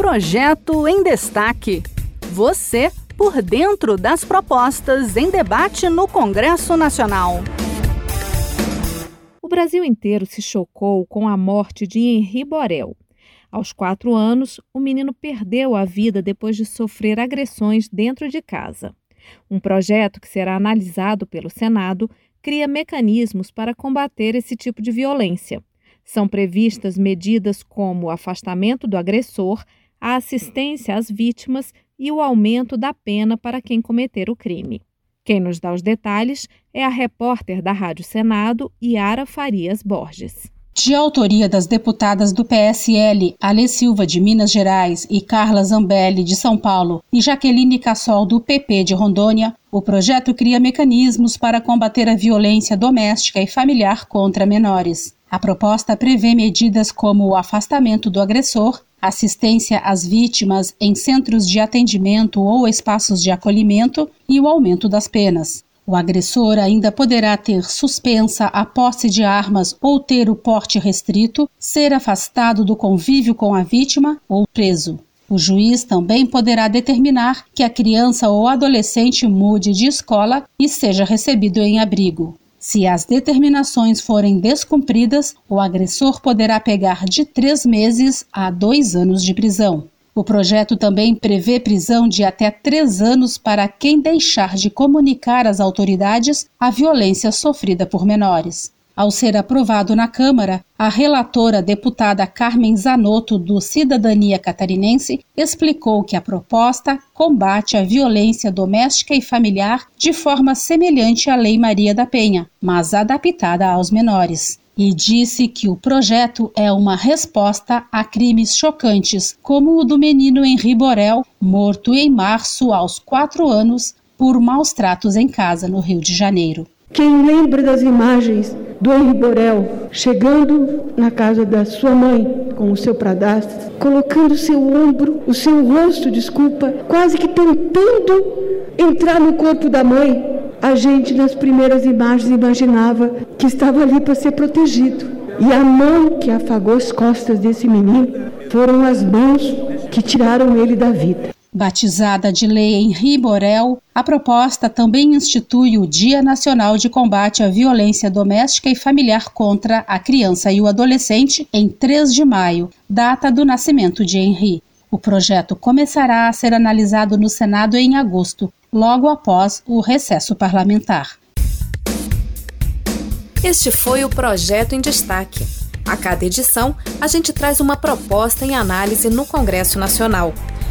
Projeto em Destaque. Você por dentro das propostas em debate no Congresso Nacional. O Brasil inteiro se chocou com a morte de Henri Borel. Aos quatro anos, o menino perdeu a vida depois de sofrer agressões dentro de casa. Um projeto que será analisado pelo Senado cria mecanismos para combater esse tipo de violência. São previstas medidas como o afastamento do agressor, a assistência às vítimas e o aumento da pena para quem cometer o crime. Quem nos dá os detalhes é a repórter da Rádio Senado, Yara Farias Borges. De autoria das deputadas do PSL, Ale Silva de Minas Gerais e Carla Zambelli de São Paulo e Jaqueline Cassol do PP de Rondônia, o projeto cria mecanismos para combater a violência doméstica e familiar contra menores. A proposta prevê medidas como o afastamento do agressor, assistência às vítimas em centros de atendimento ou espaços de acolhimento e o aumento das penas. O agressor ainda poderá ter suspensa a posse de armas ou ter o porte restrito, ser afastado do convívio com a vítima ou preso. O juiz também poderá determinar que a criança ou adolescente mude de escola e seja recebido em abrigo. Se as determinações forem descumpridas, o agressor poderá pegar de três meses a dois anos de prisão. O projeto também prevê prisão de até três anos para quem deixar de comunicar às autoridades a violência sofrida por menores. Ao ser aprovado na Câmara, a relatora deputada Carmen Zanotto, do Cidadania Catarinense, explicou que a proposta combate a violência doméstica e familiar de forma semelhante à Lei Maria da Penha, mas adaptada aos menores e disse que o projeto é uma resposta a crimes chocantes, como o do menino Henri Borel, morto em março aos quatro anos por maus tratos em casa no Rio de Janeiro. Quem lembra das imagens do Henri Borel chegando na casa da sua mãe com o seu pradastro, colocando seu ombro, o seu rosto, desculpa, quase que tentando entrar no corpo da mãe, a gente nas primeiras imagens imaginava que estava ali para ser protegido. E a mão que afagou as costas desse menino foram as mãos que tiraram ele da vida. Batizada de Lei Henri Borel, a proposta também institui o Dia Nacional de Combate à Violência Doméstica e Familiar contra a Criança e o Adolescente em 3 de maio, data do nascimento de Henri. O projeto começará a ser analisado no Senado em agosto, logo após o recesso parlamentar. Este foi o Projeto em Destaque. A cada edição, a gente traz uma proposta em análise no Congresso Nacional.